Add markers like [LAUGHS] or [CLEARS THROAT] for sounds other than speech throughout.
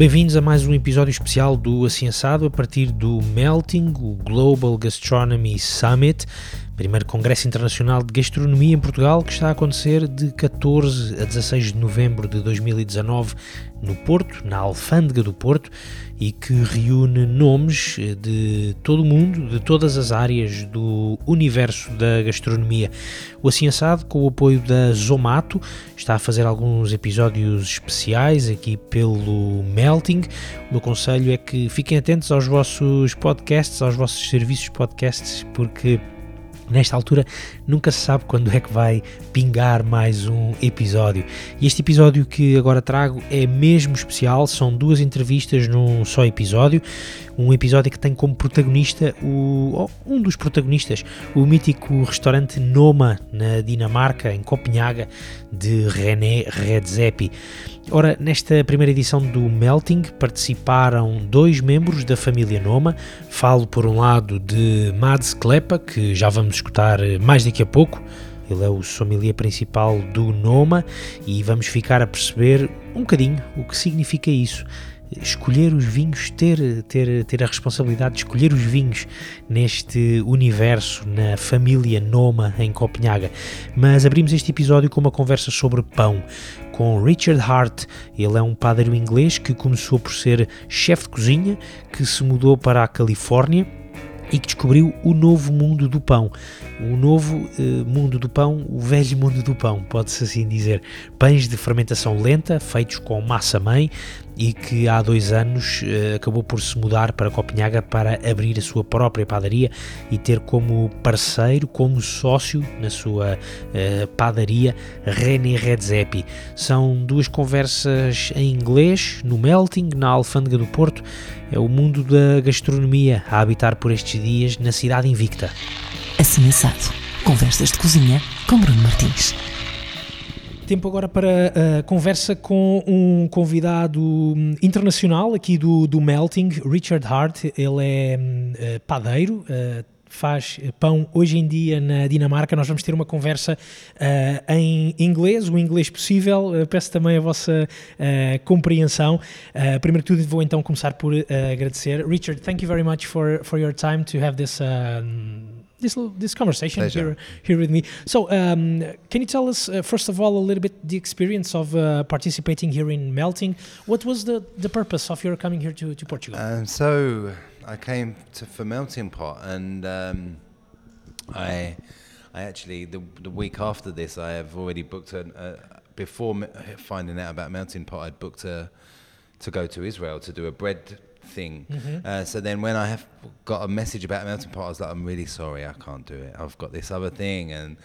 Bem-vindos a mais um episódio especial do Assensado a partir do Melting, o Global Gastronomy Summit, primeiro Congresso Internacional de Gastronomia em Portugal, que está a acontecer de 14 a 16 de novembro de 2019 no Porto, na Alfândega do Porto, e que reúne nomes de todo o mundo, de todas as áreas do universo da gastronomia. O Assim Assado, com o apoio da Zomato, está a fazer alguns episódios especiais aqui pelo Melting. O meu conselho é que fiquem atentos aos vossos podcasts, aos vossos serviços podcasts, porque nesta altura nunca se sabe quando é que vai pingar mais um episódio. E este episódio que agora trago é mesmo especial, são duas entrevistas num só episódio. Um episódio que tem como protagonista o, um dos protagonistas, o mítico restaurante Noma na Dinamarca, em Copenhaga, de René Redzepi. Ora, nesta primeira edição do Melting participaram dois membros da família Noma. Falo por um lado de Mads Klepa, que já vamos escutar mais daqui a pouco. Ele é o sommelier principal do Noma e vamos ficar a perceber um bocadinho o que significa isso escolher os vinhos, ter, ter, ter a responsabilidade de escolher os vinhos neste universo, na família Noma em Copenhaga. Mas abrimos este episódio com uma conversa sobre pão com Richard Hart. Ele é um padeiro inglês que começou por ser chefe de cozinha, que se mudou para a Califórnia e que descobriu o novo mundo do pão. O novo uh, mundo do pão, o velho mundo do pão, pode-se assim dizer. Pães de fermentação lenta, feitos com massa-mãe, e que há dois anos uh, acabou por se mudar para Copenhaga para abrir a sua própria padaria e ter como parceiro, como sócio na sua uh, padaria René Redzepi. São duas conversas em inglês, no Melting, na Alfândega do Porto. É o mundo da gastronomia a habitar por estes dias na cidade invicta. Assim assado. Conversas de cozinha com Bruno Martins. Tempo agora para a conversa com um convidado hum, internacional aqui do, do Melting, Richard Hart. Ele é uh, padeiro, uh, faz pão hoje em dia na Dinamarca. Nós vamos ter uma conversa em inglês, o inglês possível. Peço também a vossa compreensão. primeiro de tudo, vou então começar por agradecer. Richard, thank you very much for, for your time to have this. Um, this this conversation here here with me. So, um, can you tell us uh, first of all a little bit the experience of uh, participating here in Melting? What was the the purpose of your coming here to to Portugal? Um, so I came to for Melting Pot, and um, I I actually the the week after this I have already booked a. a before finding out about Melting Pot, I'd booked a to go to Israel to do a bread thing. Mm-hmm. Uh, so then when I have got a message about Melting Pot, I was like, I'm really sorry, I can't do it. I've got this other thing, and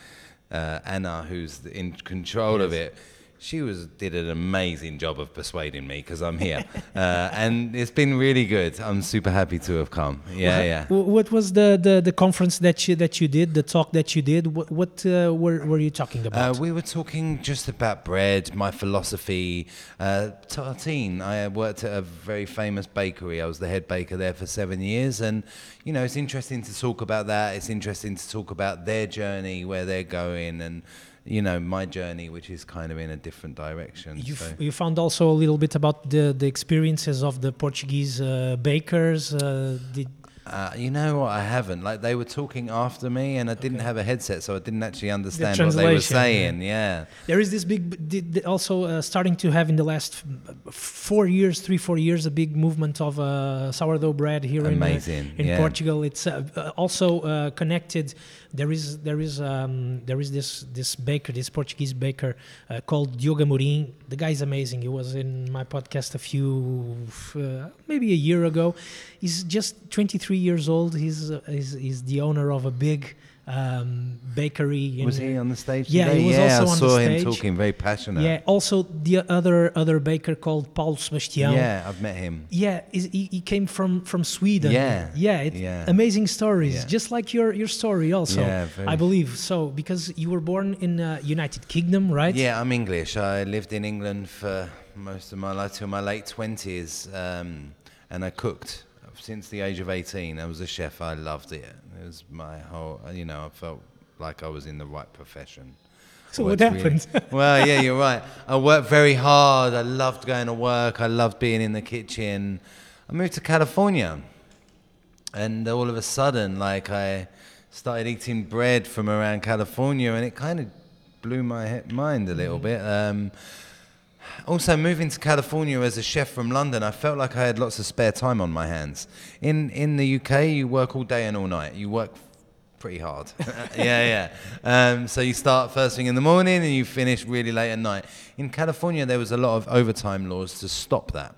uh, Anna, who's in control yes. of it she was did an amazing job of persuading me because I'm here, [LAUGHS] uh, and it's been really good. I'm super happy to have come. Yeah, yeah. What was the, the, the conference that you that you did, the talk that you did? What, what uh, were were you talking uh, about? Uh, we were talking just about bread, my philosophy. Uh, tartine. I worked at a very famous bakery. I was the head baker there for seven years, and you know it's interesting to talk about that. It's interesting to talk about their journey, where they're going, and you know my journey which is kind of in a different direction you, so. you found also a little bit about the the experiences of the portuguese uh, bakers uh, did uh, you know what? I haven't. Like they were talking after me, and I didn't have a headset, so I didn't actually understand what they were saying. Yeah. yeah. There is this big, also uh, starting to have in the last four years, three four years, a big movement of uh, sourdough bread here Amazing. in, in yeah. Portugal. It's uh, uh, also uh, connected. There is there is um, there is this this baker, this Portuguese baker called Diogo Amorim. The guy is amazing. He was in my podcast a few maybe a year ago. He's just 23 years old. He's, uh, he's, he's the owner of a big um, bakery. was he on the stage? Yeah, today? he was yeah, also I on saw the stage. him talking very passionate. Yeah, also the other other baker called Paul Sebastian. Yeah, I've met him. Yeah, he, he came from from Sweden. Yeah, yeah, yeah. amazing stories, yeah. just like your your story also. Yeah, I believe so because you were born in uh, United Kingdom, right? Yeah, I'm English. I lived in England for most of my life till my late twenties, um, and I cooked since the age of 18. I was a chef. I loved it. It was my whole, you know, I felt like I was in the right profession. So what Worked really- happened? [LAUGHS] well, yeah, you're right. I worked very hard. I loved going to work. I loved being in the kitchen. I moved to California, and all of a sudden, like I started eating bread from around California, and it kind of blew my mind a little bit. Um, also, moving to California as a chef from London, I felt like I had lots of spare time on my hands. In in the UK, you work all day and all night. You work pretty hard. [LAUGHS] yeah, yeah. Um, so you start first thing in the morning and you finish really late at night. In California, there was a lot of overtime laws to stop that.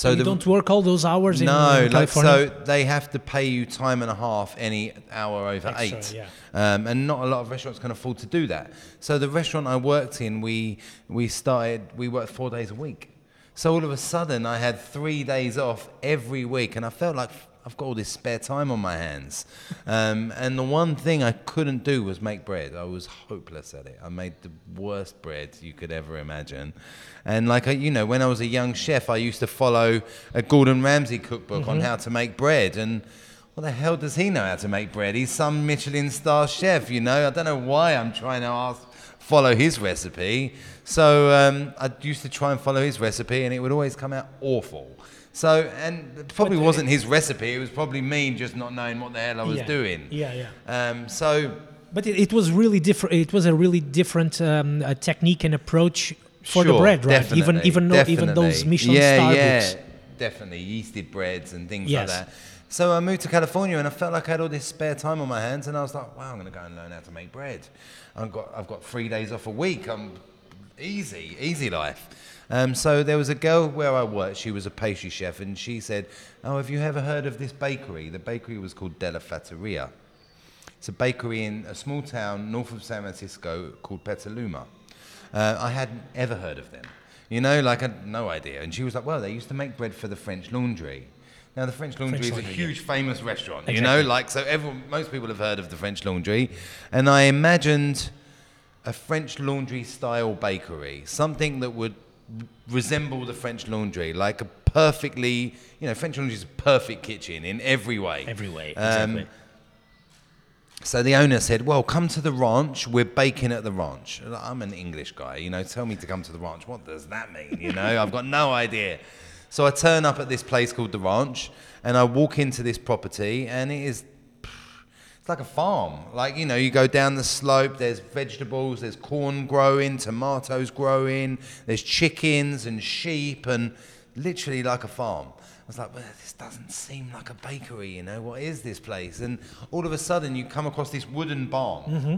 So you don't work all those hours in no, uh, like so they have to pay you time and a half any hour over Extra, eight, yeah. um, and not a lot of restaurants can afford to do that. So the restaurant I worked in, we we started we worked four days a week. So all of a sudden, I had three days off every week, and I felt like I've got all this spare time on my hands. Um, and the one thing I couldn't do was make bread. I was hopeless at it. I made the worst bread you could ever imagine. And like I, you know, when I was a young chef, I used to follow a Gordon Ramsay cookbook on how to make bread. And what the hell does he know how to make bread? He's some Michelin star chef, you know. I don't know why I'm trying to ask follow his recipe. So um, I used to try and follow his recipe, and it would always come out awful. So, and it probably But, uh, wasn't his recipe. It was probably me just not knowing what the hell I was Yeah. doing. Yeah, yeah. Um, so, But it, it was really different. It was a really different um, uh, technique and approach for the bread, right? Even definitely, even though, even those definitely. Michelin yeah, star yeah, books. definitely yeasted breads and things Yes. like that. So I moved to California and I felt like I had all this spare time on my hands, and I was like, "Wow, I'm going to go and learn how to make bread." I've got I've got three days off a week. I'm easy, easy life. Um, so there was a girl where I worked. She was a pastry chef, and she said, "Oh, have you ever heard of this bakery? The bakery was called Della Fattoria." It's a bakery in a small town north of San Francisco called Petaluma. Uh, I hadn't ever heard of them. You know, like I had no idea. And she was like, well, they used to make bread for the French Laundry. Now, the French Laundry French is a Laundry, yeah. huge, famous restaurant. You know, like, so everyone, most people have heard of the French Laundry. And I imagined a French Laundry style bakery, something that would resemble the French Laundry, like a perfectly, you know, French Laundry is a perfect kitchen in every way. Every way, Um, exactly. so the owner said, "Well, come to the ranch. We're baking at the ranch." I'm an English guy, you know. Tell me to come to the ranch. What does that mean? You know, I've got no idea. So I turn up at this place called the ranch, and I walk into this property, and it is. Like a farm. Like, you know, you go down the slope, there's vegetables, there's corn growing, tomatoes growing, there's chickens and sheep, and literally like a farm. I was like, well, this doesn't seem like a bakery, you know, what is this place? And all of a sudden, you come across this wooden barn, mm-hmm.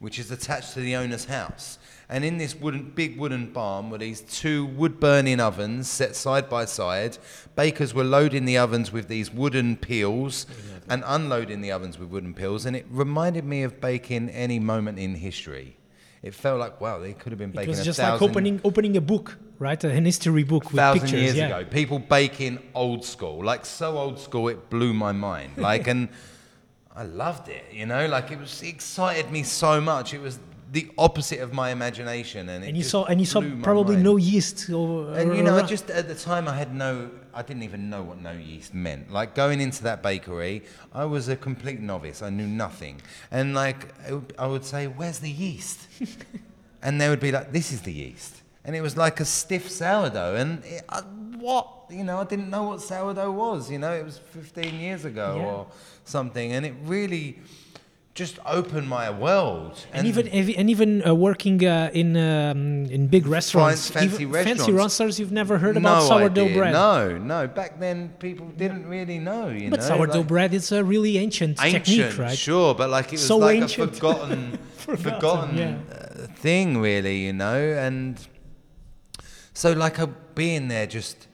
which is attached to the owner's house. And in this wooden, big wooden barn were these two wood burning ovens set side by side. Bakers were loading the ovens with these wooden peels and unloading the ovens with wooden peels. And it reminded me of baking any moment in history. It felt like, wow, they could have been baking. It was a just like opening opening a book, right? An history book with thousand pictures. years yeah. ago. People baking old school, like so old school, it blew my mind. Like, [LAUGHS] and I loved it. You know, like it was it excited me so much. It was the opposite of my imagination, and it And you saw and you saw probably no yeast. Or, And you know, I just at the time I had no, I didn't even know what no yeast meant. Like going into that bakery, I was a complete novice. I knew nothing, and like I would- I would say, "Where's the yeast?" [LAUGHS] and they would be like, "This is the yeast," and it was like a stiff sourdough. And it, I, what, you know, I didn't know what sourdough was. You know, it was 15 years ago Yeah. or something, and it really just opened my world. and even and even uh, working uh, in um, in big restaurants, fancy even fancy restaurants. restaurants, you've never heard about sourdough idea. bread. No, no. Back then, people didn't really know. You But know, sourdough like- bread is a really ancient, ancient, technique, right? sure, but like it was So like ancient. a [LAUGHS] forgotten, Forgotten, forgotten yeah. uh, thing, really. You know, and so like I, being there, just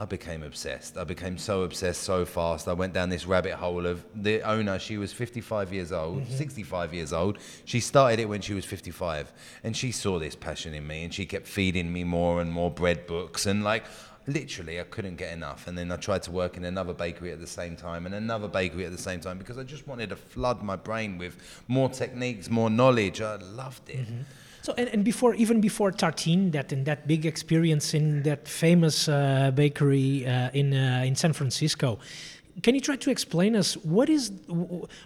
I became obsessed. I became so obsessed so fast. I went down this rabbit hole of the owner. She was 55 years old, Mm-hmm. 65 years old. She started it when she was 55, and she saw this passion in me, and she kept feeding me more and more bread books, and like. Literally, I couldn't get enough. And then I tried to work in another bakery at the same time and another bakery at the same time because I just wanted to flood my brain with more techniques, more knowledge. I loved it. So and, and before even before Tartine, that in that big experience in that famous uh, bakery uh, in uh, in San Francisco, can you try to explain us what is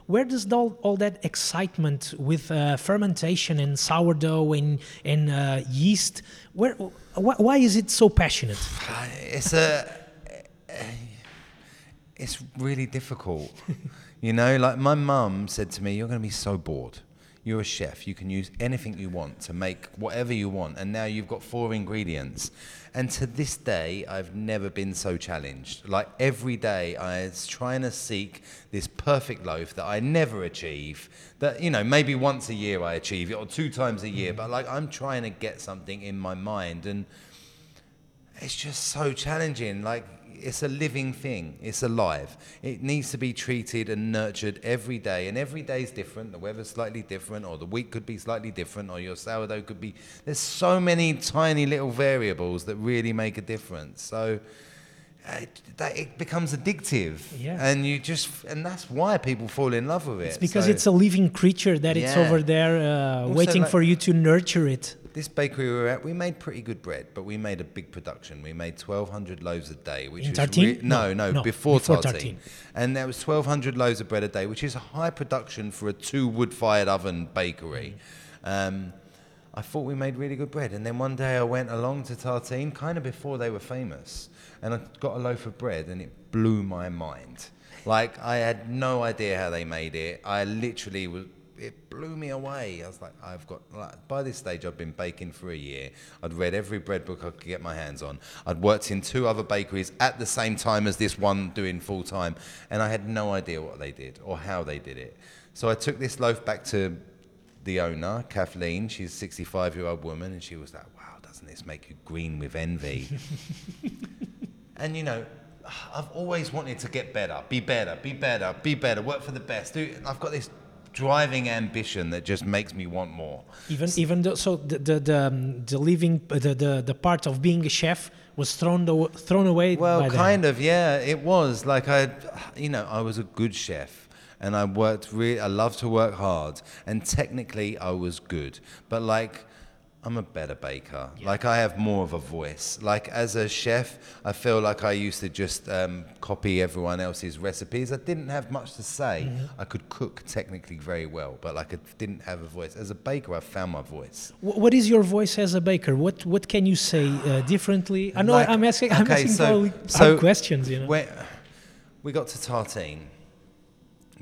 where does all, all that excitement with uh, fermentation and sourdough and and uh, yeast where wh- why is it so passionate? [SIGHS] It's a it's really difficult. [LAUGHS] You know like my mum said to me you're going to be so bored you're a chef. You can use anything you want to make whatever you want. And now you've got four ingredients. And to this day i've never been so challenged. Like every day i was trying to seek this perfect loaf that i never achieve that you know maybe once a year i achieve it or two times a year. Mm-hmm. But like i'm trying to get something in my mind. And it's just so challenging. Like it's a living thing. It's alive. It needs to be treated and nurtured every day, and every day is different. The weather's slightly different, or the week could be slightly different, or your sourdough could be. There's so many tiny little variables that really make a difference. So. uh, that it becomes addictive, Yeah. and you just, and that's why people fall in love with it. it's because So- it's a living creature that it's Yeah. over there uh, waiting like- for you to nurture it This bakery we were at, we made pretty good bread, but we made a big production. We made 1,200 loaves a day, which In was Tartine? no, No, no, before, before Tartine. Tartine. And there was 1,200 loaves of bread a day, which is a high production for a two wood-fired oven bakery. Um, I thought we made really good bread, and then one day I went along to Tartine, kind of before they were famous, and I got a loaf of bread, and it blew my mind. Like I had no idea how they made it. I literally was. It blew me away. I was like, I've got. Like, by this stage, I've been baking for a year. I'd read every bread book I could get my hands on. I'd worked in two other bakeries at the same time as this one doing full time, and I had no idea what they did or how they did it. So I took this loaf back to the owner, Kathleen. She's a 65 year old woman, and she was like, "Wow, doesn't this make you green with envy?" [LAUGHS] and you know, I've always wanted to get better, be better, be better, be better, work for the best. Do, I've got this driving ambition that just makes me want more. even even though so the the the, um, the living the, the the part of being a chef was thrown thrown away Well, kind of, yeah. It was like I, you know, I was a good chef, and I worked. Really, I love to work hard, and technically, I was good. But like, I'm a better baker. Like, I have more of a voice. Like, as a chef, I feel like I used to just um, copy everyone else's recipes. I didn't have much to say. I could cook technically very well, but like, I didn't have a voice. As a baker, I found my voice. Wh- what is your voice as a baker? What what can you say uh, differently? I know Like- I'm asking I'm okay, asking so- so questions, you know. We got to Tartine,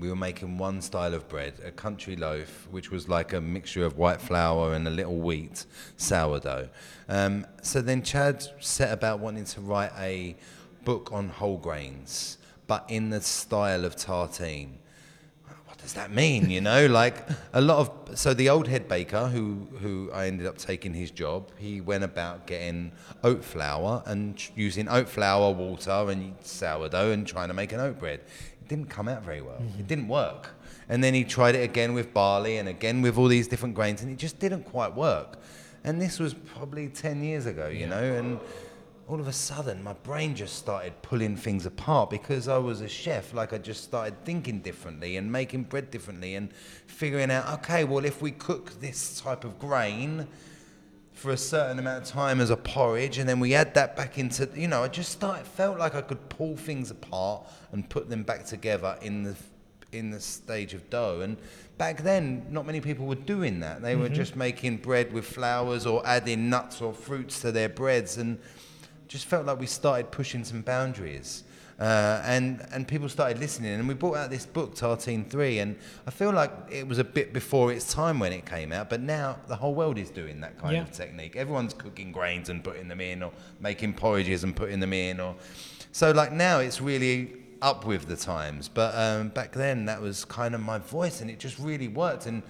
we were making one style of bread, a country loaf, which was like a mixture of white flour and a little wheat sourdough. Um, so then Chad set about wanting to write a book on whole grains, but in the style of Tartine what does that mean? You know, [LAUGHS] like a lot of so the old head baker who who I ended up taking his job. He went about getting oat flour and using oat flour, water, and sourdough, and trying to make an oat bread. Didn't come out very well. It didn't work. And then he tried it again with barley and again with all these different grains, and it just didn't quite work. And this was probably ten years ago, you know, and all of a sudden my brain just started pulling things apart because I was a chef. Like I just started thinking differently and making bread differently and figuring out, okay, well, if we cook this type of grain for a certain amount of time as a porridge and then we add that back into, you know, I just started, felt like I could pull things apart and put them back together in the in the stage of dough. And back then, not many people were doing that. They were mm-hmm. just making bread with flours or adding nuts or fruits to their breads, and just felt like we started pushing some boundaries. Uh, and and people started listening, and we brought out this book, Tartine Three, and I feel like it was a bit before its time when it came out, but now the whole world is doing that kind Yeah. of technique. Everyone's cooking grains and putting them in, or making porridges and putting them in, or so like now it's really up with the times. But um, back then that was kind of my voice, and it just really worked. And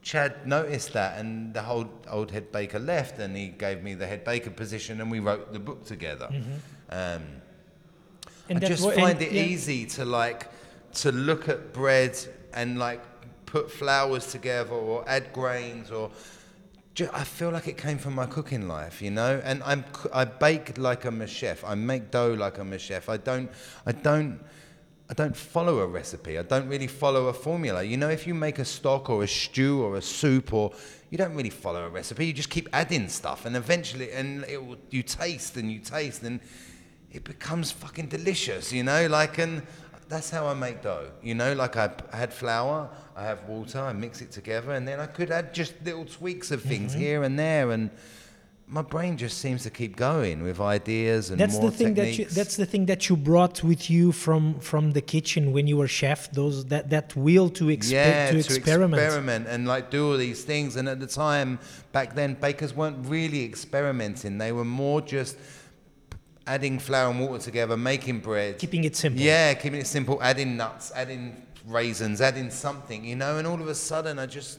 Chad noticed that, and the whole old head baker left, and he gave me the head baker position, and we wrote the book together. Um, And I just find and- it yeah. easy to like to look at bread and like put flours together or add grains or ju- I feel like it came from my cooking life, you know. And I'm I bake like I'm a chef. I make dough like I'm a chef. I don't I don't I don't follow a recipe. I don't really follow a formula. You know, if you make a stock or a stew or a soup or you don't really follow a recipe. You just keep adding stuff and eventually and it will, you taste and you taste and it becomes fucking delicious, you know? Like and that's how I make dough. You know, like I had flour, I have water, I mix it together, and then I could add just little tweaks of things Mm-hmm. here and there, and my brain just seems to keep going with ideas and That's more the thing that you, that's the thing that you brought with you from from the kitchen when you were chef. Those that that will to, exper- yeah, to experiment. experiment and like do all these things. And at the time, back then, bakers weren't really experimenting. They were more just adding flour and water together, making bread. Keeping it simple. Yeah, keeping it simple, adding nuts, adding raisins, adding something, you know, and all of a sudden I just,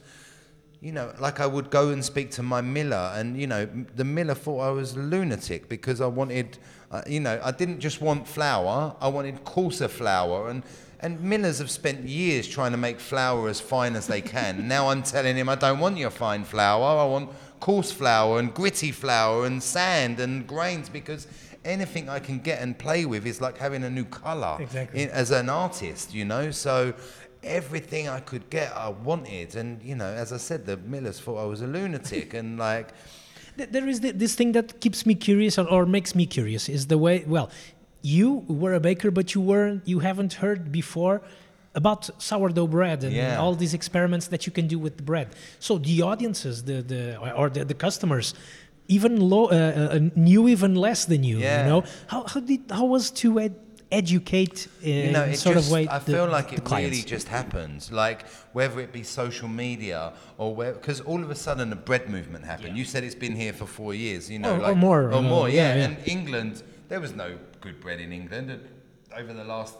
you know, like I would go and speak to my miller, and, you know, the miller thought I was a lunatic because I wanted, uh, you know, I didn't just want flour, I wanted coarser flour. And, and millers have spent years trying to make flour as fine as they can. [LAUGHS] now I'm telling him I don't want your fine flour, I want coarse flour and gritty flour and sand and grains because anything I can get and play with is like having a new color Exactly. in, as an artist, you know. So everything I could get, I wanted, and you know, as I said, the millers thought I was a lunatic, [LAUGHS] and like, There is this thing that keeps me curious or, or makes me curious is the way. Well, you were a baker, but you weren't. You haven't heard before about sourdough bread and Yeah. all these experiments that you can do with the bread. So the audiences, the the or the, the customers. Even low, uh, uh, knew even less than you. Yeah. You know how how did how was to ed- educate uh, you know, sort just, of way. I the- feel like the it clients? really just happens. Like whether it be social media or where, because all of a sudden the bread movement happened. You said it's been here for four years. You know, Or- or more, or uh, more. yeah, Yeah, yeah. And England, there was no good bread in England. And over the last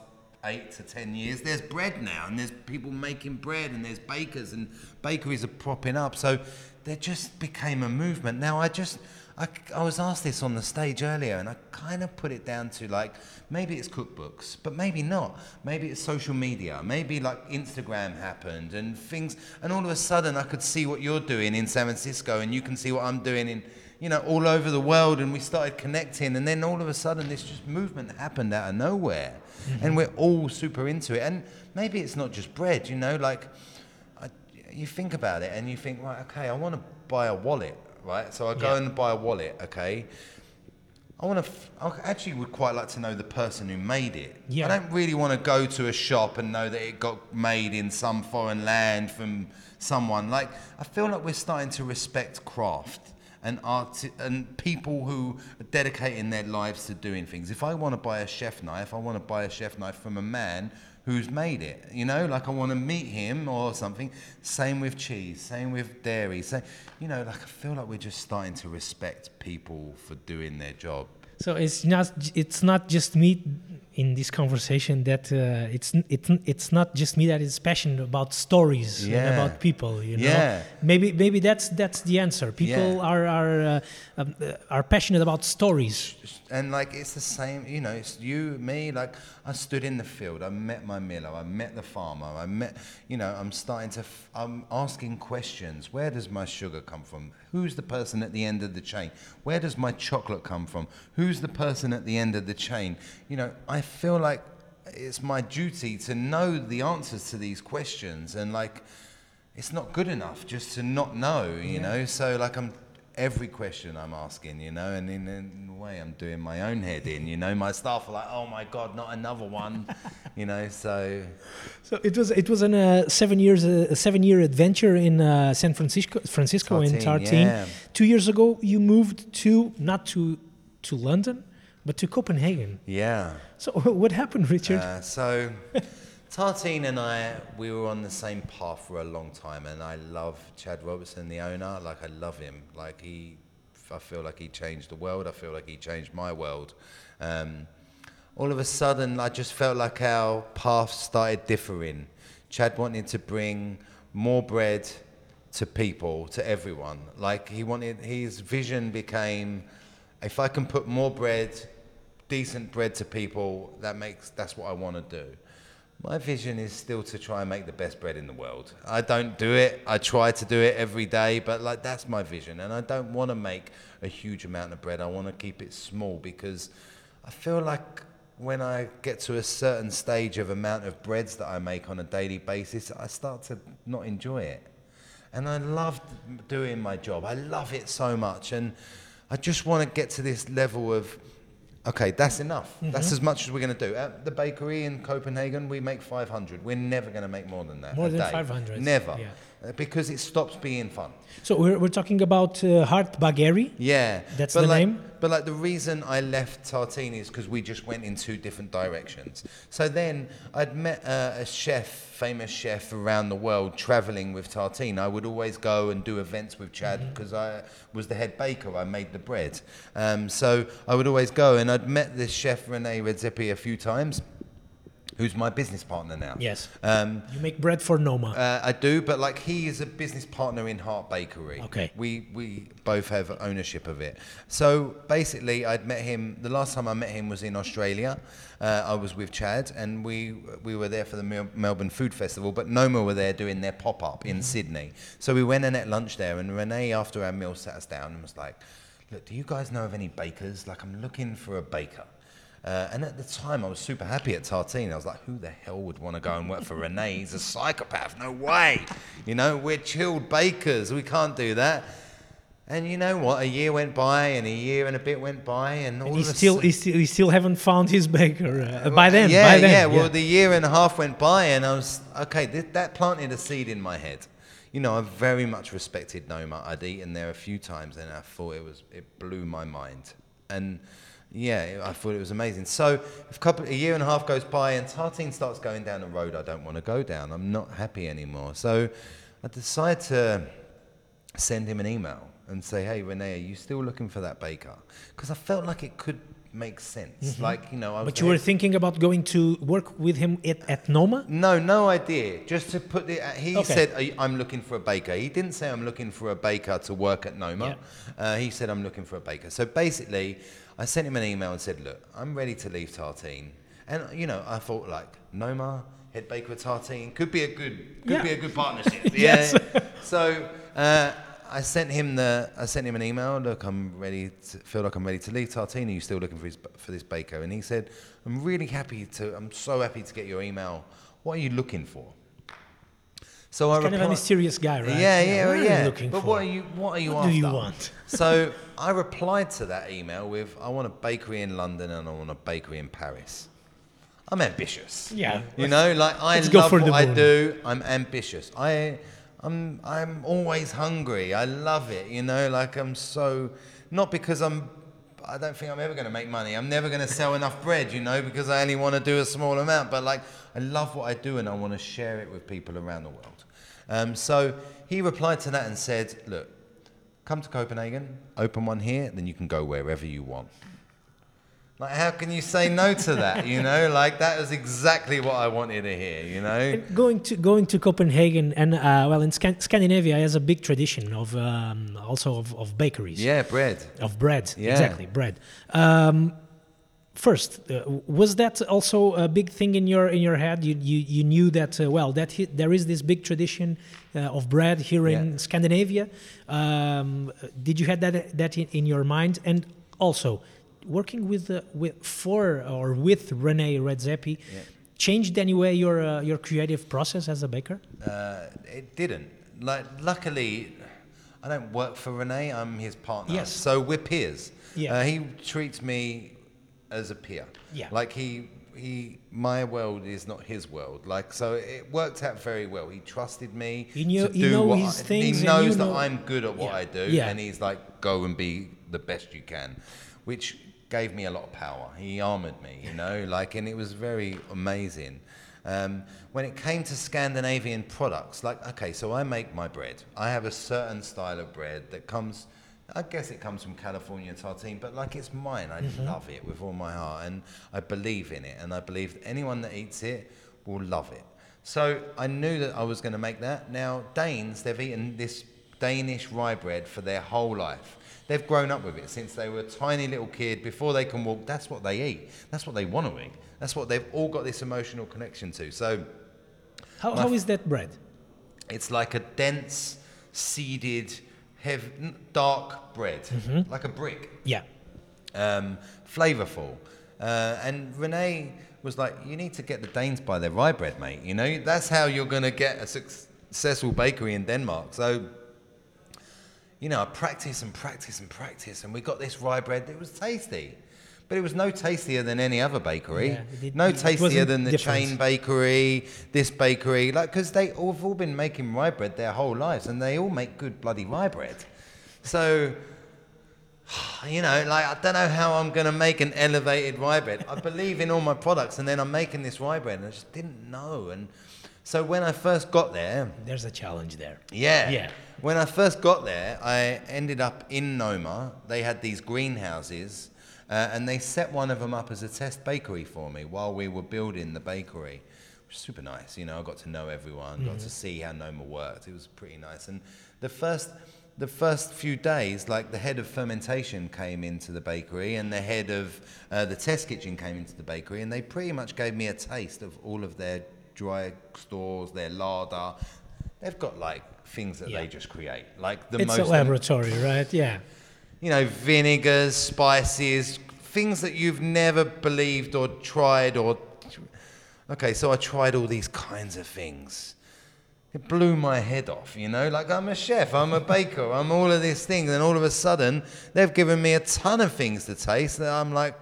eight to ten years, there's bread now, and there's people making bread, and there's bakers, and bakeries are propping up. So there just became a movement. Now I just. I, I was asked this on the stage earlier, and I kind of put it down to like maybe it's cookbooks, but maybe not. Maybe it's social media. Maybe like Instagram happened and things, and all of a sudden I could see what you're doing in San Francisco, and you can see what I'm doing in, you know, all over the world, and we started connecting, and then all of a sudden this just movement happened out of nowhere, mm-hmm. and we're all super into it. And maybe it's not just bread, you know, like you think about it and you think, right, okay, I want to buy a wallet, right? So I go Yeah. and buy a wallet, okay. I want to. F- I actually would quite like to know the person who made it. Yeah. I don't really want to go to a shop and know that it got made in some foreign land from someone. Like I feel like we're starting to respect craft and art and people who are dedicating their lives to doing things. If I want to buy a chef knife, I want to buy a chef knife from a man who's made it. You know, like I want to meet him or something. Same with cheese. Same with dairy. Same, you know, like I feel like we're just starting to respect people for doing their job. So it's not it's not just me in this conversation that uh, it's it's it's not just me that is passionate about stories and about people. You know, Yeah. maybe maybe that's that's the answer. People Yeah. are are uh, um, uh, are passionate about stories. and like it's the same you know it's you me like i stood in the field i met my miller i met the farmer i met you know i'm starting to f- i'm asking questions where does my sugar come from who's the person at the end of the chain? Where does my chocolate come from? Who's the person at the end of the chain? You know i feel like it's my duty to know the answers to these questions and like it's not good enough just to not know you know? So like i'm every question i'm asking you know and in, in a way i'm doing my own head in you know my staff are like oh my god not another one [LAUGHS] you know so So it was it was a uh, seven years uh, a seven year adventure in uh, San Francisco Francisco in Tartine, Tartine. yeah. Two years ago, you moved to not to to London, but to Copenhagen. yeah So [LAUGHS] what happened, Richard? Uh, so, Tartine and I, we were on the same path for a long time, and I love Chad Robertson, the owner. Like, I love him. Like, he, I feel like he changed the world. I feel like he changed my world. Um, all of a sudden, I just felt like our paths started differing. Chad wanted to bring more bread to people, to everyone. Like, he wanted, his vision became if I can put more bread decent bread to people, that makes that's what I want to do. My vision is still to try and make the best bread in the world. I don't do it. I try to do it every day, but like that's my vision, and I don't want to make a huge amount of bread. I want to keep it small because I feel like when I get to a certain stage of amount of breads that I make on a daily basis, I start to not enjoy it. And I love doing my job. I love it so much, and I just want to get to this level of Okay, that's enough. That's Mm-hmm. as much as we're going to do. At the bakery in Copenhagen, we make 500. We're never going to make more than that. More a than day. 500, Never. yeah. Uh, Because it stops being fun. So we're, we're talking about uh, Hart Bakery. Yeah. That's but the like, name? But like the reason I left Tartine is because we just went in two different directions. So then I'd met uh, a chef, famous chef around the world, traveling with Tartine. I would always go and do events with Chad Mm-hmm. because I was the head baker. I made the bread. Um, so I would always go, and I'd met this chef Rene Redzepi a few times, who's my business partner now. Yes. Um, You make bread for Noma. uh, I do, but like he is a business partner in Hart Bakery. Okay. We we both have ownership of it. So basically, I'd met him. The last time I met him was in Australia. Uh, I was with Chad, and we we were there for the Mel- Melbourne Food Festival. But Noma were there doing their pop up in Sydney. So we went and ate lunch there, and René, after our meal, sat us down and was like, "Look, do you guys know of any bakers? Like, I'm looking for a baker." Uh, and at the time, I was super happy at Tartine. I was like, who the hell would want to go and work for René? He's a psychopath. No way. You know, we're chilled bakers. We can't do that. And you know what? A year went by, and a year and a bit went by, and all and he of a still, sudden- he still, he still haven't found his baker uh, by then. yeah, by then, yeah. Well, the year and a half went by, and I was okay. Th- that planted a seed in my head. You know, I very much respected Noma. I'd eaten there a few times, and I thought it was it blew my mind. And yeah, I thought it was amazing. So a couple, a year and a half goes by, and Tartine starts going down a road I don't want to go down. I'm not happy anymore. So I decide to send him an email and say, "Hey, René, are you still looking for that baker?" Because I felt like it could make sense. Like you know, I was but you were thinking about going to work with him at, at Noma? no, no idea. Just to put it, he Okay. said, "I'm looking for a baker." He didn't say, "I'm looking for a baker to work at Noma." Uh, he said, "I'm looking for a baker." So basically, I sent him an email and said, "Look, I'm ready to leave Tartine," and you know, I thought like Noma head baker at Tartine could be a good, could Yeah. be a good partnership. [LAUGHS] Yes. yeah. so. Uh, I sent him the. I sent him an email. Look, I'm ready. To, feel like I'm ready to leave Tartine. Are you still looking for his, for this baker? And he said, I'm really happy to. I'm so happy to get your email. What are you looking for? So I Kind of a mysterious guy, right? Yeah, yeah, what are you yeah. looking but for? what are you? What are you What after? do you want? So I replied to that email with, I want a bakery in London and I want a bakery in Paris. I'm ambitious. Yeah. You know, like I Let's love what I do. I'm ambitious. I, I'm, I'm always hungry. I love it. You know, like I'm so, not because I'm, I don't think I'm ever going to make money. I'm never going to sell enough bread, you know, because I only want to do a small amount. But like, I love what I do and I want to share it with people around the world. Um, so he replied to that and said, look, come to Copenhagen, open one here, then you can go wherever you want. Like, how can you say no to that? You know, [LAUGHS] like that is exactly what I wanted to hear. You know, going to going to Copenhagen and uh, well, in Scan- Scandinavia has a big tradition of um, also of, of bakeries. yeah, bread. Of bread, Yeah. exactly, bread. Um, first, uh, was that also a big thing in your in your head? You you, you knew that uh, well that hi- there is this big tradition uh, of bread here in Scandinavia. Um, did you have that that in, in your mind? And also, working with uh, with for or with Rene Redzepi changed anyway your uh, your creative process as a baker? Uh, it didn't. Like, luckily, I don't work for Rene I'm his partner. Yes. So we're peers. Yeah. Uh, he treats me as a peer. Yeah. Like he he my world is not his world. Like so it worked out very well. He trusted me. He knew- to do know what his I- things He knows that know- I'm good at what Yeah. I do. Yeah. And he's like, go and be the best you can. Which gave me a lot of power. He armored me, you know, [LAUGHS] like and it was very amazing. Um, when it came to Scandinavian products, like, okay, so I make my bread. I have a certain style of bread that comes, I guess it comes from California tartine, but like it's mine. I mm-hmm. love it with all my heart and I believe in it. And I believe that anyone that eats it will love it. So I knew that I was going to make that. Now, Danes, they've eaten this Danish rye bread for their whole life. They've grown up with it since they were a tiny little kid. Before they can walk, that's what they eat. That's what they want to eat. That's what they've all got this emotional connection to. So How, how is that bread? it's like a dense, seeded, heavy, dark bread, like a brick, Yeah. um, flavorful. Uh, and René was like, "You need to get the Danes by their rye bread, mate. You know that's how you're going to get a suc- successful bakery in Denmark." So, you know, I practice and practice and practice, and we got this rye bread that was tasty. But it was no tastier than any other bakery. Yeah, it no tastier than the different. chain bakery, this bakery, like because they all have all been making rye bread their whole lives, and they all make good bloody rye bread. So, [SIGHS] you know, like I don't know how I'm gonna make an elevated rye bread. I believe in all my products, and then I'm making this rye bread, and I just didn't know. And so when I first got there, There's a challenge there. yeah. Yeah. When I first got there, I ended up in Noma. They had these greenhouses, uh, and they set one of them up as a test bakery for me while we were building the bakery. Which was super nice. You know, I got to know everyone, got to see how Noma worked. It was pretty nice. And the first, the first few days, like the head of fermentation came into the bakery, and the head of uh, the test kitchen came into the bakery, and they pretty much gave me a taste of all of their dry stores, their larder. They've got like things that Yeah. they just create, like the It's most, a laboratory, right? Yeah. you know, vinegars, spices, things that you've never believed or tried or. Okay, so I tried all these kinds of things. It blew my head off, you know. Like I'm a chef, I'm a baker, I'm all of these things, and all of a sudden they've given me a ton of things to taste that I'm like,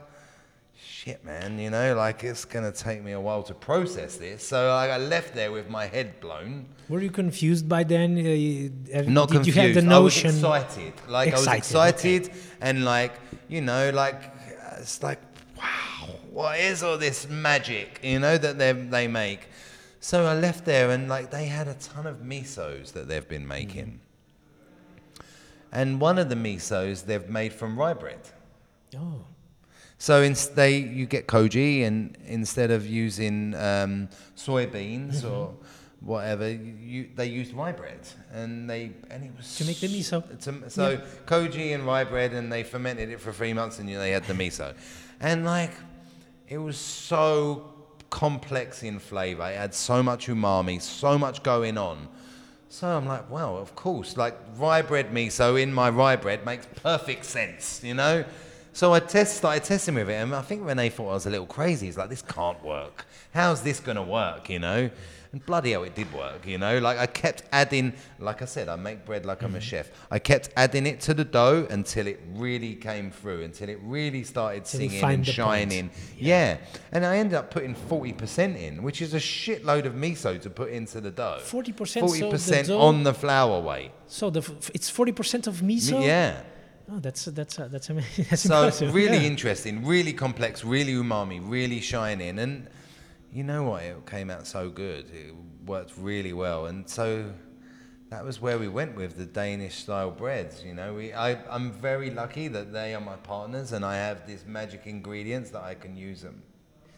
shit, man, you know, like it's gonna take me a while to process this. So like, I left there with my head blown. Were you confused by then? Uh, you- have- Not did confused. you have the notion? I was excited. Like I was Excited, excited, and like you know, like it's like wow, what is all this magic? You know that they they make. So I left there, and like they had a ton of misos that they've been making. And one of the misos they've made from rye bread. Oh, So instead, they you get koji, and instead of using um, soybeans Mm-hmm. or whatever, you, they used rye bread, and they and it was To make the miso. to- so koji and rye bread, and they fermented it for three months, and they had the miso, and like it was so complex in flavor. It had so much umami, so much going on. So I'm like, well, of course, like rye bread miso in my rye bread makes perfect sense, you know. So I test, started testing with it, and I think René thought I was a little crazy. He's like, this can't work. How's this gonna work, you know? And bloody hell, it did work, you know. Like I kept adding, like I said, I make bread like I'm a mm-hmm. chef. I kept adding it to the dough until it really came through, until it really started Till you singing find and the point. shining. Yeah. and I ended up putting forty percent in, which is a shitload of miso to put into the dough. 40%, so Forty the percent dough- on the flour weight. so the f- it's forty percent of miso. Yeah. Oh, that's that's uh, that's amazing. [LAUGHS] That's So impressive. really yeah. interesting, really complex, really umami, really shining, and you know what? It came out so good. It worked really well, and so that was where we went with the Danish style breads. You know, we I, I'm very lucky that they are my partners, and I have these magic ingredients that I can use them.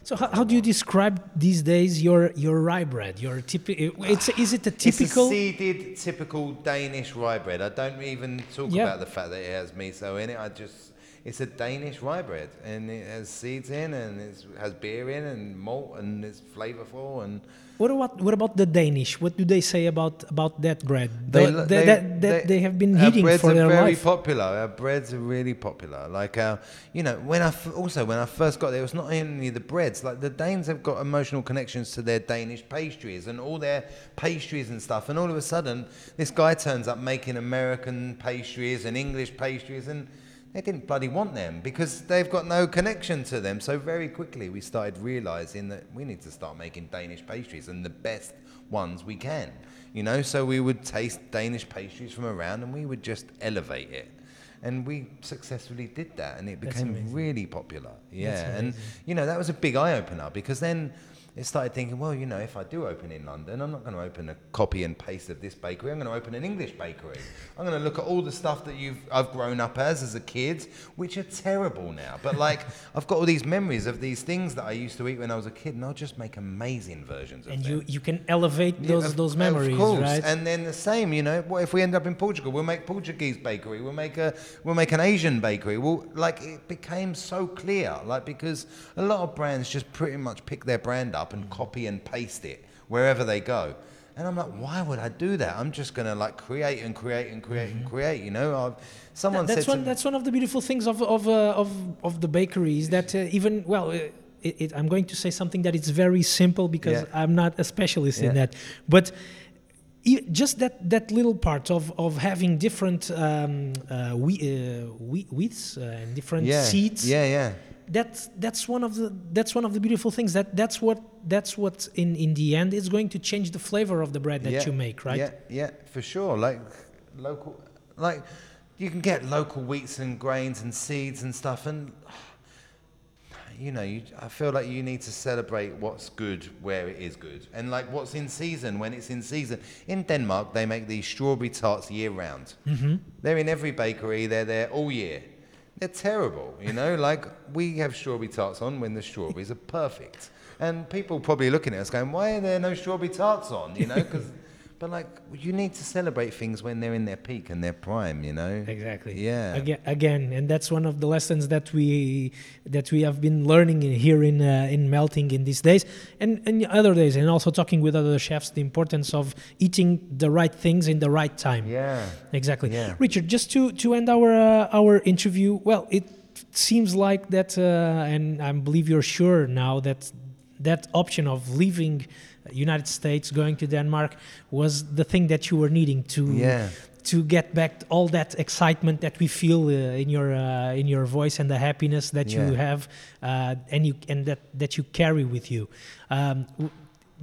So how, how do you describe these days your your rye bread? Your typical. It's is it a typical It's a typical? seeded, typical Danish rye bread. I don't even talk Yeah. about the fact that it has miso in it. I just, it's a Danish rye bread, and it has seeds in, and it has beer in, and malt, and it's flavorful, and What about what about the Danish? What do they say about about that bread? They, Tho- lo- that, that, that they have been our eating breads for are very popular. Our breads are really popular. Like, uh, you know, when I f- also when I first got there, it was not only the breads. Like the Danes have got emotional connections to their Danish pastries and all their pastries and stuff. And all of a sudden, this guy turns up making American pastries and English pastries, and they didn't bloody want them because they've got no connection to them. So very quickly, we started realizing that we need to start making Danish pastries and the best ones we can. You know, so we would taste Danish pastries from around and we would just elevate it. And we successfully did that and it became really popular. Yeah. And, you know, that was a big eye opener because then it started thinking, well, you know, if I do open in London, I'm not going to open a copy and paste of this bakery. I'm going to open an English bakery. I'm going to look at all the stuff that you've I've grown up as as a kid, which are terrible now. But like, [LAUGHS] I've got all these memories of these things that I used to eat when I was a kid, and I'll just make amazing versions of and them. you you can elevate Yeah, those of- those memories, of course. right? And then the same, you know, what if we end up in Portugal? We'll make Portuguese bakery. We'll make a we'll make an Asian bakery. Well, like it became so clear, like because a lot of brands just pretty much pick their brand up and copy and paste it wherever they go. And I'm like, why would I do that? I'm just gonna like create and create and create and create. You know, I've, someone that's said one that's one of the beautiful things of of uh, of of the bakeries that uh, even well. Uh, it, it, I'm going to say something that it's very simple because Yeah. I'm not a specialist in that, but just that that little part of of having different um, uh, we, uh, wheat, wheats uh, and different yeah, seeds Yeah, yeah. That's that's one of the that's one of the beautiful things that that's what that's what in in the end is going to change the flavor of the bread that yeah, you make right Yeah, yeah, for sure. Like local, like you can get local wheats and grains and seeds and stuff, and you know, you, I feel like you need to celebrate what's good where it is good, and like what's in season when it's in season. In Denmark, they make these strawberry tarts year round. Mm-hmm. They're in every bakery. They're there all year. They're terrible, you know. like we have strawberry tarts on when the strawberries are perfect, and people probably looking at us going, "Why are there no strawberry tarts on?" You know, because. But like, you need to celebrate things when they're in their peak and their prime, you know. Exactly. Yeah. Again, again, and that's one of the lessons that we that we have been learning in, here in uh, in melting in these days, and and other days, and also talking with other chefs the importance of eating the right things in the right time. Yeah. Exactly. Yeah. Richard, just to to end our uh, our interview, well, it seems like that, uh, and I believe you're sure now that that option of leaving United States, going to Denmark, was the thing that you were needing to Yeah. to get back all that excitement that we feel uh, in your uh, in your voice and the happiness that you have uh, and you and that that you carry with you. Um,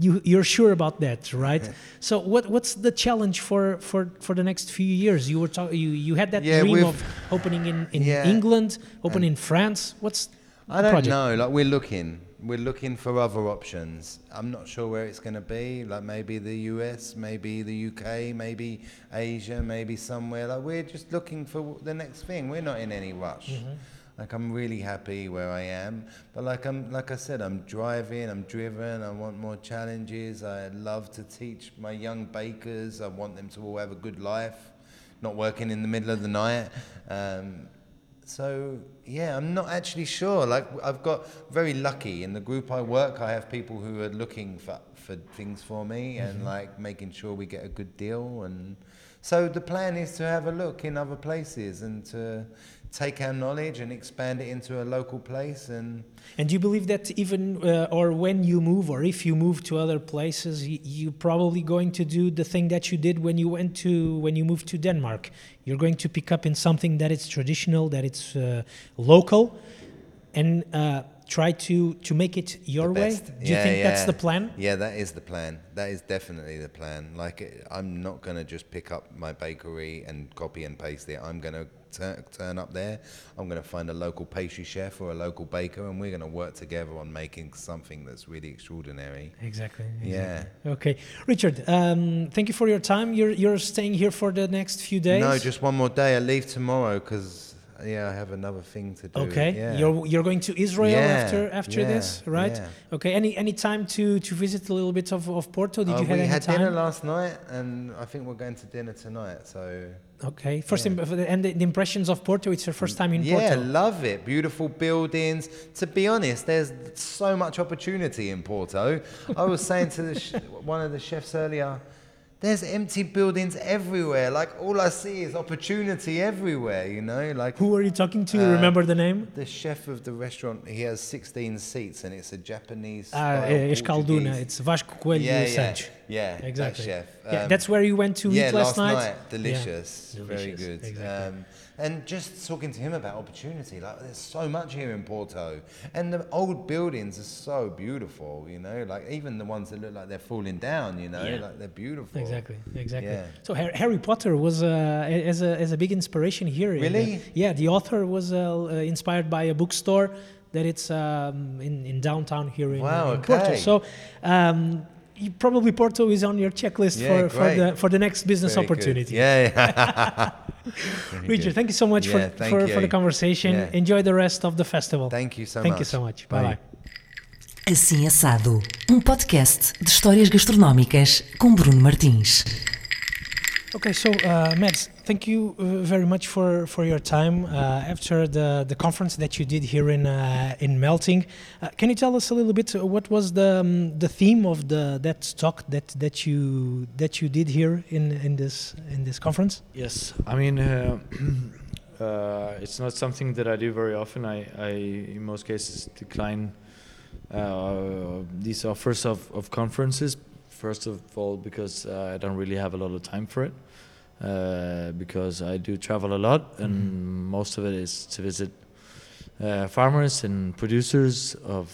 you you're sure about that, right? [LAUGHS] so what what's the challenge for for for the next few years? You were talk- you you had that Yeah, dream of opening in in Yeah. England, open in France. What's I don't project? know. Like we're looking, we're looking for other options. I'm not sure where it's going to be. Like maybe the US, maybe the UK, maybe Asia, maybe somewhere. Like we're just looking for the next thing. We're not in any rush. Like I'm really happy where I am, but like I'm like I said, I'm driving, I'm driven. I want more challenges. I love to teach my young bakers. I want them to all have a good life, not working in the middle of the night. Um, so yeah, I'm not actually sure. Like I've got very lucky in the group I work. I have people who are looking for for things for me and mm-hmm. like making sure we get a good deal. And so the plan is to have a look in other places and to take our knowledge and expand it into a local place. And And do you believe that even uh, or when you move or if you move to other places, you're probably going to do the thing that you did when you went to when you moved to Denmark. You're going to pick up in something that it's traditional, that it's uh, local, and uh, try to to make it your way. Do you think that's the plan? Yeah, that is the plan. That is definitely the plan. Like, I'm not going to just pick up my bakery and copy and paste it. I'm going to tur- turn up there. I'm going to find a local pastry chef or a local baker, and we're going to work together on making something that's really extraordinary. Exactly. Yeah. Okay, Richard. Um, thank you for your time. You're you're staying here for the next few days. No, just one more day. I leave tomorrow because yeah, I have another thing to do. Okay, Yeah. you're you're going to Israel Yeah, after after yeah, this, right? yeah. Okay. Any any time to to visit a little bit of, of Porto? Did Uh, you have we had time? dinner last night, and I think we're going to dinner tonight. So okay. First, Yeah. im- and the, the impressions of Porto. It's your first time in yeah, Porto. love it. Beautiful buildings. To be honest, there's so much opportunity in Porto. I was saying to the sh- [LAUGHS] one of the chefs earlier, there's empty buildings everywhere. Like all I see is opportunity everywhere. You know, like Who are you talking to? Uh, Remember the name? the chef of the restaurant. He has 16 seats, and it's a Japanese. Ah, Euskalduna. It's Vasco Coelho yeah, yeah, yeah, Exactly. That chef. yeah, Um, that's where you went to yeah, eat last, night. Delicious. Yeah. Very good. exactly. Um, and just talking to him about opportunity, like there's so much here in Porto, and the old buildings are so beautiful. You know, like even the ones that look like they're falling down. You know, Yeah. like they're beautiful. Exactly, exactly. Yeah. So Harry Potter was uh, as a as a big inspiration here. in the- Really? yeah, the author was uh, uh, inspired by a bookstore that it's um, in in downtown here in, Wow, in Porto. okay. So. Um, you, probably Porto is on your checklist Yeah, for, for the for the next business Very good. opportunity. Yeah. yeah. [LAUGHS] Very Richard, good. thank you so much Yeah, for, thank for, for the conversation. Yeah. Enjoy the rest of the festival. Thank you so Thank much. you so much. Bye bye. Assim Assado, um podcast de histórias gastronómicas com Bruno Martins. Okay, so uh, Mads, thank you uh, very much for, for your time uh, after the, the conference that you did here in uh, in Melting. Uh, can you tell us a little bit what was the um, the theme of the that talk that, that you that you did here in, in this in this conference? Yes, I mean, [CLEARS THROAT] it's not something that I do very often. I, I in most cases, decline these offers of, of conferences. First of all, because uh, I don't really have a lot of time for it, uh, because I do travel a lot, and most of it is to visit uh, farmers and producers of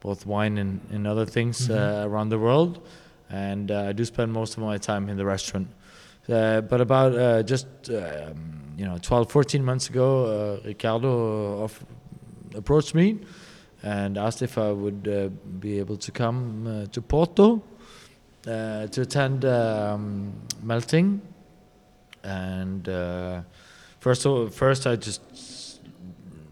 both wine and, and other things Mhm. uh, around the world. And uh, I do spend most of my time in the restaurant. Uh, but about uh, just um, you know 12, 14 months ago, uh, Ricardo off- approached me and asked if I would uh, be able to come uh, to Porto uh, to attend um, melting. And uh, first, of, first I just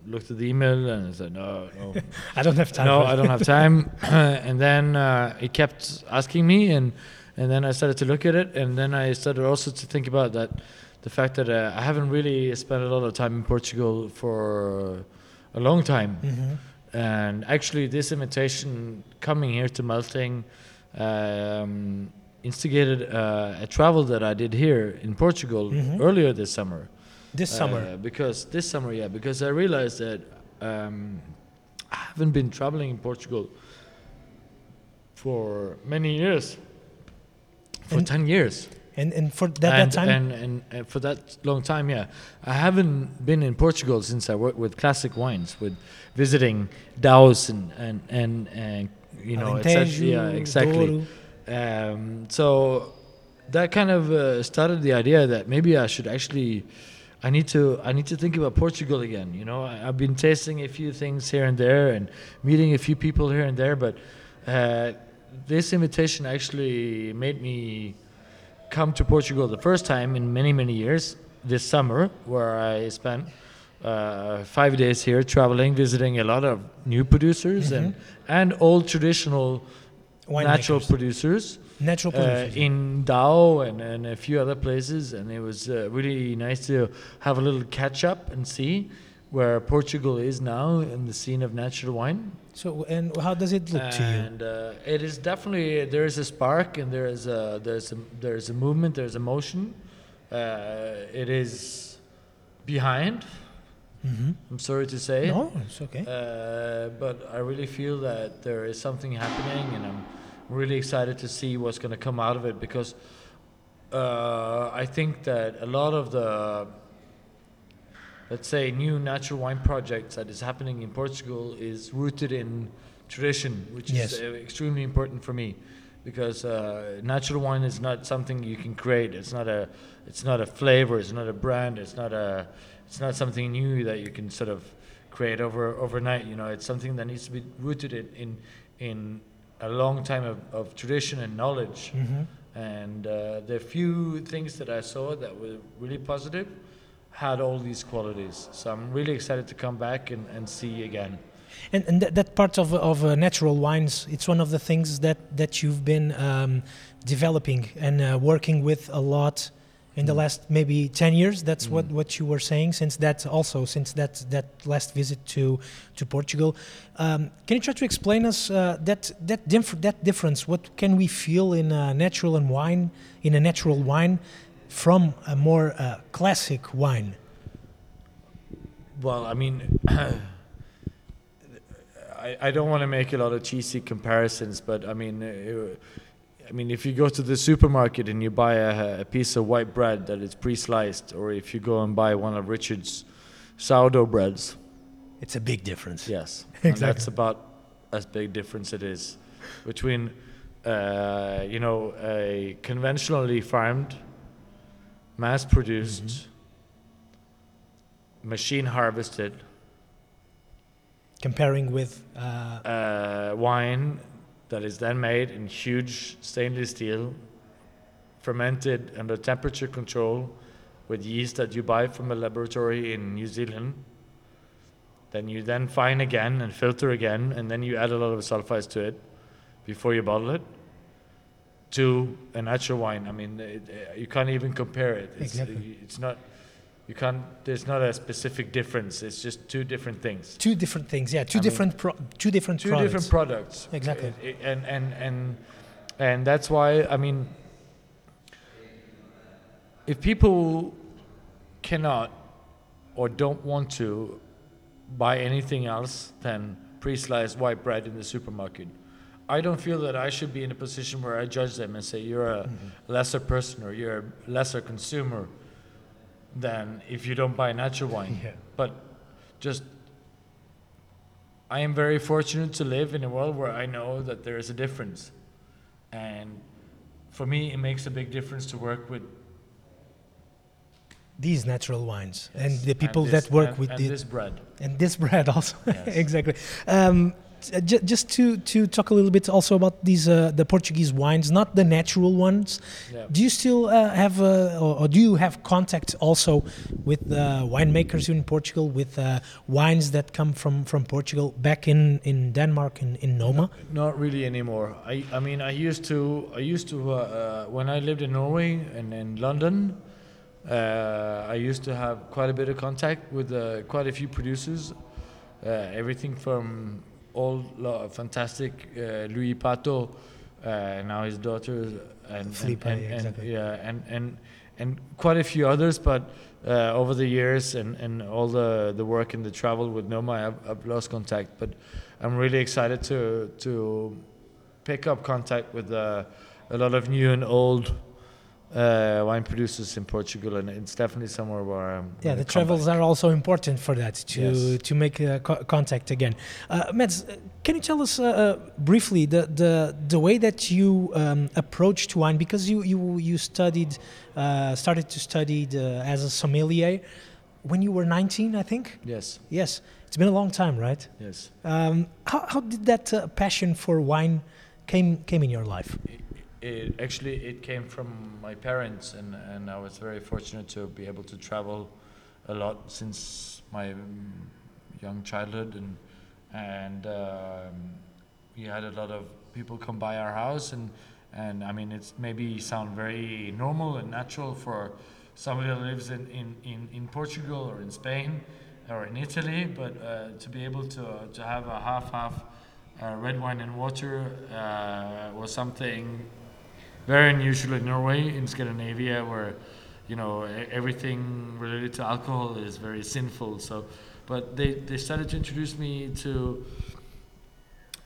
looked at the email and I said, no, no, [LAUGHS] I don't have time. no, I don't have time. [LAUGHS] [COUGHS] and then uh, he kept asking me, and and then I started to look at it, and then I started also to think about that, the fact that uh, I haven't really spent a lot of time in Portugal for a long time, Mhm. and actually this invitation coming here to melting. Um, instigated uh, a travel that I did here in Portugal Mhm. earlier this summer. This summer. Uh, because this summer, yeah, because I realized that um, I haven't been traveling in Portugal for many years. For And- 10 years. and and for that, and, that time. And, and, and for that long time, yeah. I haven't been in Portugal since I worked with classic wines, with visiting DAOs and, and, and, and you know. Yeah, exactly. Um, so that kind of uh, started the idea that maybe I should actually, I need to, I need to think about Portugal again. You know, I, I've been tasting a few things here and there and meeting a few people here and there, but uh, this invitation actually made me come to Portugal the first time in many many years this summer, where I spent. Uh, five days here, traveling, visiting a lot of new producers and and old traditional natural Winemakers. producers natural uh, producers. in Dao and, and a few other places, and it was uh, really nice to have a little catch up and see where Portugal is now in the scene of natural wine. so, and how does it look to you? and uh, it is definitely there is a spark and there is a there's a there's a movement, there's a motion. Uh, it is behind. Hmm I'm sorry to say. No, it's okay. Uh, but I really feel that there is something happening, and I'm really excited to see what's going to come out of it because uh, I think that a lot of the, let's say, new natural wine projects that is happening in Portugal is rooted in tradition, which Yes. is uh, extremely important for me. Because uh, natural wine is not something you can create. It's not a, it's not a flavor. It's not a brand. It's not a, it's not something new that you can sort of create over overnight. You know, it's something that needs to be rooted in in, in a long time of, of tradition and knowledge. hmm And uh, the few things that I saw that were really positive had all these qualities. So I'm really excited to come back and, and see again. And, and that, that part of, of uh, natural wines, it's one of the things that, that you've been um, developing and uh, working with a lot in the Mm. last maybe 10 years. That's what, Mm. what you were saying since that also, since that, that last visit to, to Portugal. Um, can you try to explain us uh, that, that, dif- that difference? What can we feel in a natural and wine, in a natural wine from a more uh, classic wine? Well, I mean, [COUGHS] I, I don't want to make a lot of cheesy comparisons, but I mean, uh, I mean, if you go to the supermarket and you buy a, a piece of white bread that is pre-sliced, or if you go and buy one of Richard's sourdough breads, It's a big difference. yes, [LAUGHS] and Exactly. that's about as big difference it is between, uh, you know, a conventionally farmed, mass-produced, machine harvested Comparing with uh, uh, wine that is then made in huge stainless steel, fermented under temperature control with yeast that you buy from a laboratory in New Zealand. Then you then fine again and filter again, and then you add a lot of sulfites to it before you bottle it. To a natural wine, I mean, it, uh, you can't even compare it. It's, Exactly. It's not. You can't. There's not a specific difference. It's just two different things. two different things. Yeah, two I mean, different pro- two different two products. different products Exactly. And and and and that's why i mean if people cannot or don't want to buy anything else than pre-sliced white bread in the supermarket i don't feel that i should be in a position where i judge them and say you're a mm-hmm. lesser person or you're a lesser consumer than if you don't buy natural wine [LAUGHS] Yeah. but just I am very fortunate to live in a world where I know that there is a difference, and for me, it makes a big difference to work with These natural wines and the people this- that work and- with and the, this bread. and this bread also Yes. [LAUGHS] exactly um, just to to talk a little bit also about these uh, the portuguese wines not the natural ones Yeah. do you still uh, have uh, or, or do you have contact also with uh, winemakers in portugal with uh, wines that come from from portugal back in in denmark in, in noma Not really anymore. I, I mean, I used to. I used to uh, uh, when I lived in Norway and in London. Uh, I used to have quite a bit of contact with uh, quite a few producers. Uh, everything from all lo- fantastic uh, Luís Pato, uh, now his daughter, and, Filipa, and, and, exactly. and yeah, and, and and quite a few others. But uh, over the years and, and all the, the work and the travel with Noma, I've, I've lost contact. But I'm really excited to to pick up contact with uh, a lot of new and old uh, wine producers in Portugal, and it's definitely somewhere where I'm. yeah the travels back. are also important for that to Yes. to make uh, co- contact again uh, Mads, uh, can you tell us uh, uh, briefly the, the the way that you um, approached wine because you you you studied uh, started to study the, as a sommelier when you were 19 i think Yes, yes it's been a long time right yes. um, how, how did that uh, passion for wine came came in your life It, it actually it came from my parents, and, and I was very fortunate to be able to travel a lot since my um, young childhood, and and um, we had a lot of people come by our house, and and I mean it's maybe sound very normal and natural for somebody that lives in in, in, in Portugal or in Spain or in Italy, but uh, to be able to to have a half half uh, red wine and water uh, was something very unusual in Norway, in Scandinavia, where you know everything related to alcohol is very sinful. So, but they, they started to introduce me to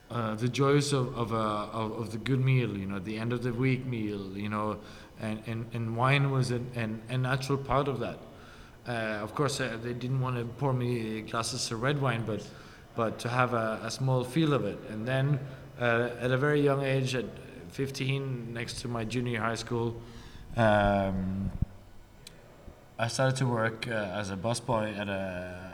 uh, the joys of of, a, of of the good meal. You know, the end of the week meal. You know, and and, and wine was an, an, a natural part of that. Uh, of course, uh, they didn't want to pour me glasses of red wine, but but to have a, a small feel of it. And then uh, at a very young age, at 15, next to my junior high school, um, I started to work uh, as a busboy at a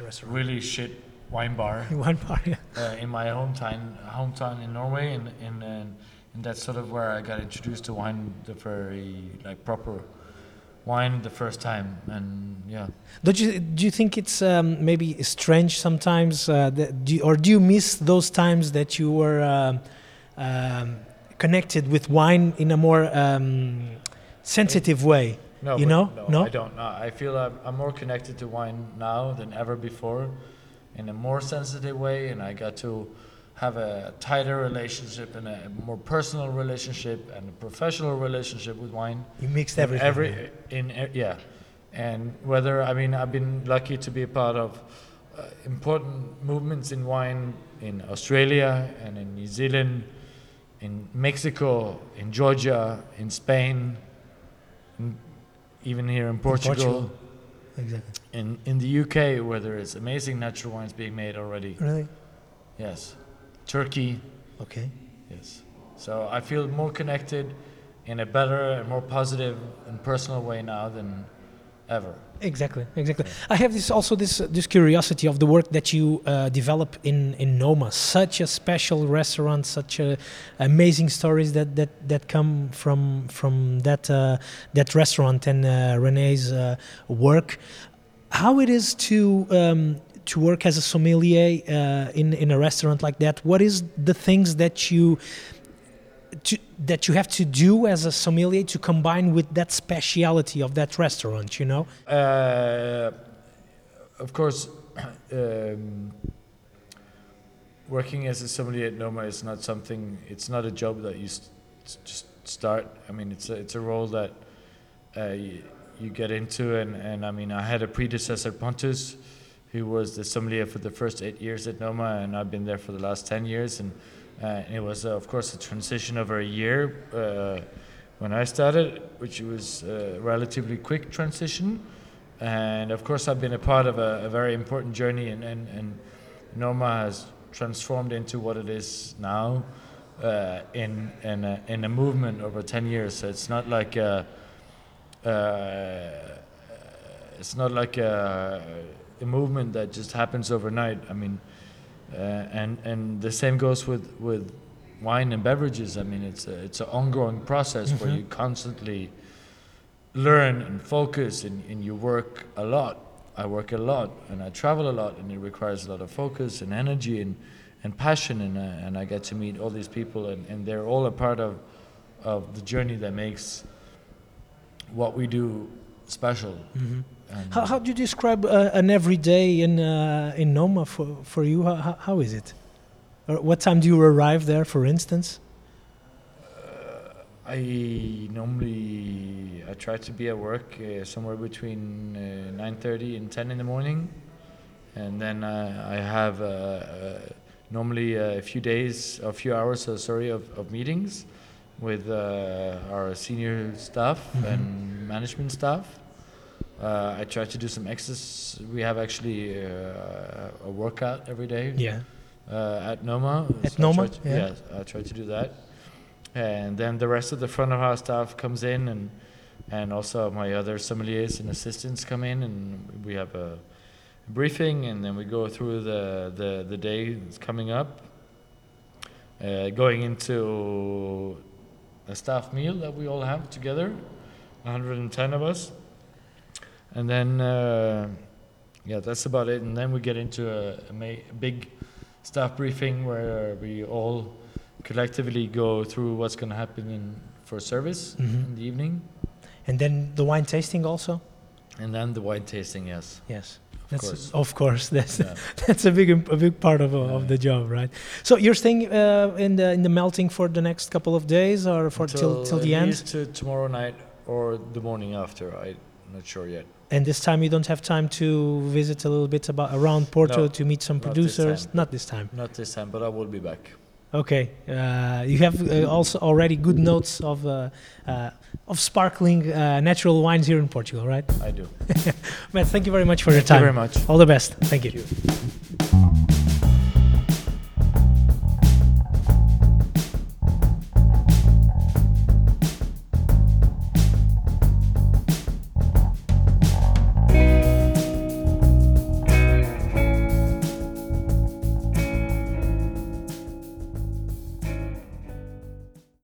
restaurant really shit wine bar [LAUGHS] wine bar, yeah. uh, in my hometown, hometown in Norway, and, and, and, and that's sort of where I got introduced to wine, the very like proper wine the first time, and yeah. Don't you do you think it's um, maybe strange sometimes, uh, that do you, or do you miss those times that you were um, um, connected with wine in a more um, sensitive way? No, You know? No, No? I don't. No, I feel I'm, I'm more connected to wine now than ever before, in a more sensitive way, and I got to have a tighter relationship and a more personal relationship and a professional relationship with wine. You mixed everything. Every in e- yeah, and whether I mean I've been lucky to be a part of uh, important movements in wine in Australia and in New Zealand, in Mexico, in Georgia, in Spain, in, even here in Portugal, Portugal. exactly. in in the UK where there is amazing natural wines being made already. Really? Yes, Turkey. Okay. Yes. So I feel more connected in a better and more positive and personal way now than ever. Exactly, exactly. I have this also this uh, this curiosity of the work that you uh, develop in in Noma. Such a special restaurant, such a amazing stories that that that come from from that uh, that restaurant and uh, René's uh, work. How it is to um, to work as a sommelier uh, in in a restaurant like that? What is the things that you to, that you have to do as a sommelier to combine with that speciality of that restaurant? You know. Uh, of course, [CLEARS THROAT] um, working as a sommelier at Noma is not something. It's not a job that you just start. I mean, it's a, it's a role that uh, you, you get into, and, and I mean, I had a predecessor, Pontus, who was the sommelier for the first eight years at Noma, and I've been there for the last ten years, and, and it was, uh, of course, a transition over a year. Uh, when I started, which was a relatively quick transition, and of course I've been a part of a, a very important journey and, and, and Noma has transformed into what it is now uh, in in a, in a movement over 10 years. So it's not like a, uh, it's not like a, a movement that just happens overnight. I mean, uh, and and the same goes with with wine and beverages. I mean, it's a, it's an ongoing process where you constantly learn and focus and, and you work a lot. I work a lot and I travel a lot and it requires a lot of focus and energy and, and passion and, uh, and I get to meet all these people and, and they're all a part of, of the journey that makes what we do special. And How, how do you describe uh, an everyday in uh, in Noma for, for you? How, how, is it? Or what time do you arrive there, for instance? I normally I try to be at work uh, somewhere between uh, 9:30 and 10 in the morning, and then uh, I have uh, uh, normally a few days, a few hours, uh, sorry, of, of meetings with uh, our senior staff and management staff. Uh, I try to do some exercise. We have actually uh, a workout every day Yeah. uh, at Noma. At So I Noma, try to- yeah. yes, I try to do that. And then the rest of the front of house staff comes in, and and also my other sommeliers and assistants come in, and we have a briefing, and then we go through the the, the day that's coming up. Uh, going into a staff meal that we all have together, 110 of us, and then uh, yeah, that's about it. And then we get into a, a, ma- big staff briefing where we all collectively go through what's going to happen in for service Mhm. in the evening, And then the wine tasting also. and then the wine tasting. Yes, Yes. of That's course. of course [LAUGHS] that's Yeah. that's a big a big part of of the job, right? So you're staying uh, in the in the melting for the next couple of days or for till till the end? to tomorrow night or the morning after. I'm not sure yet. And this time you don't have time to visit a little bit about around Porto No, to meet some not producers. Not this time. Not this time, but I will be back. Okay. Uh, you have uh, also already good notes of uh, uh, of sparkling uh, natural wines here in Portugal, right? I do. [LAUGHS] Mads, thank you very much for your time. Thank you very much. All the best. Thank you. Thank you.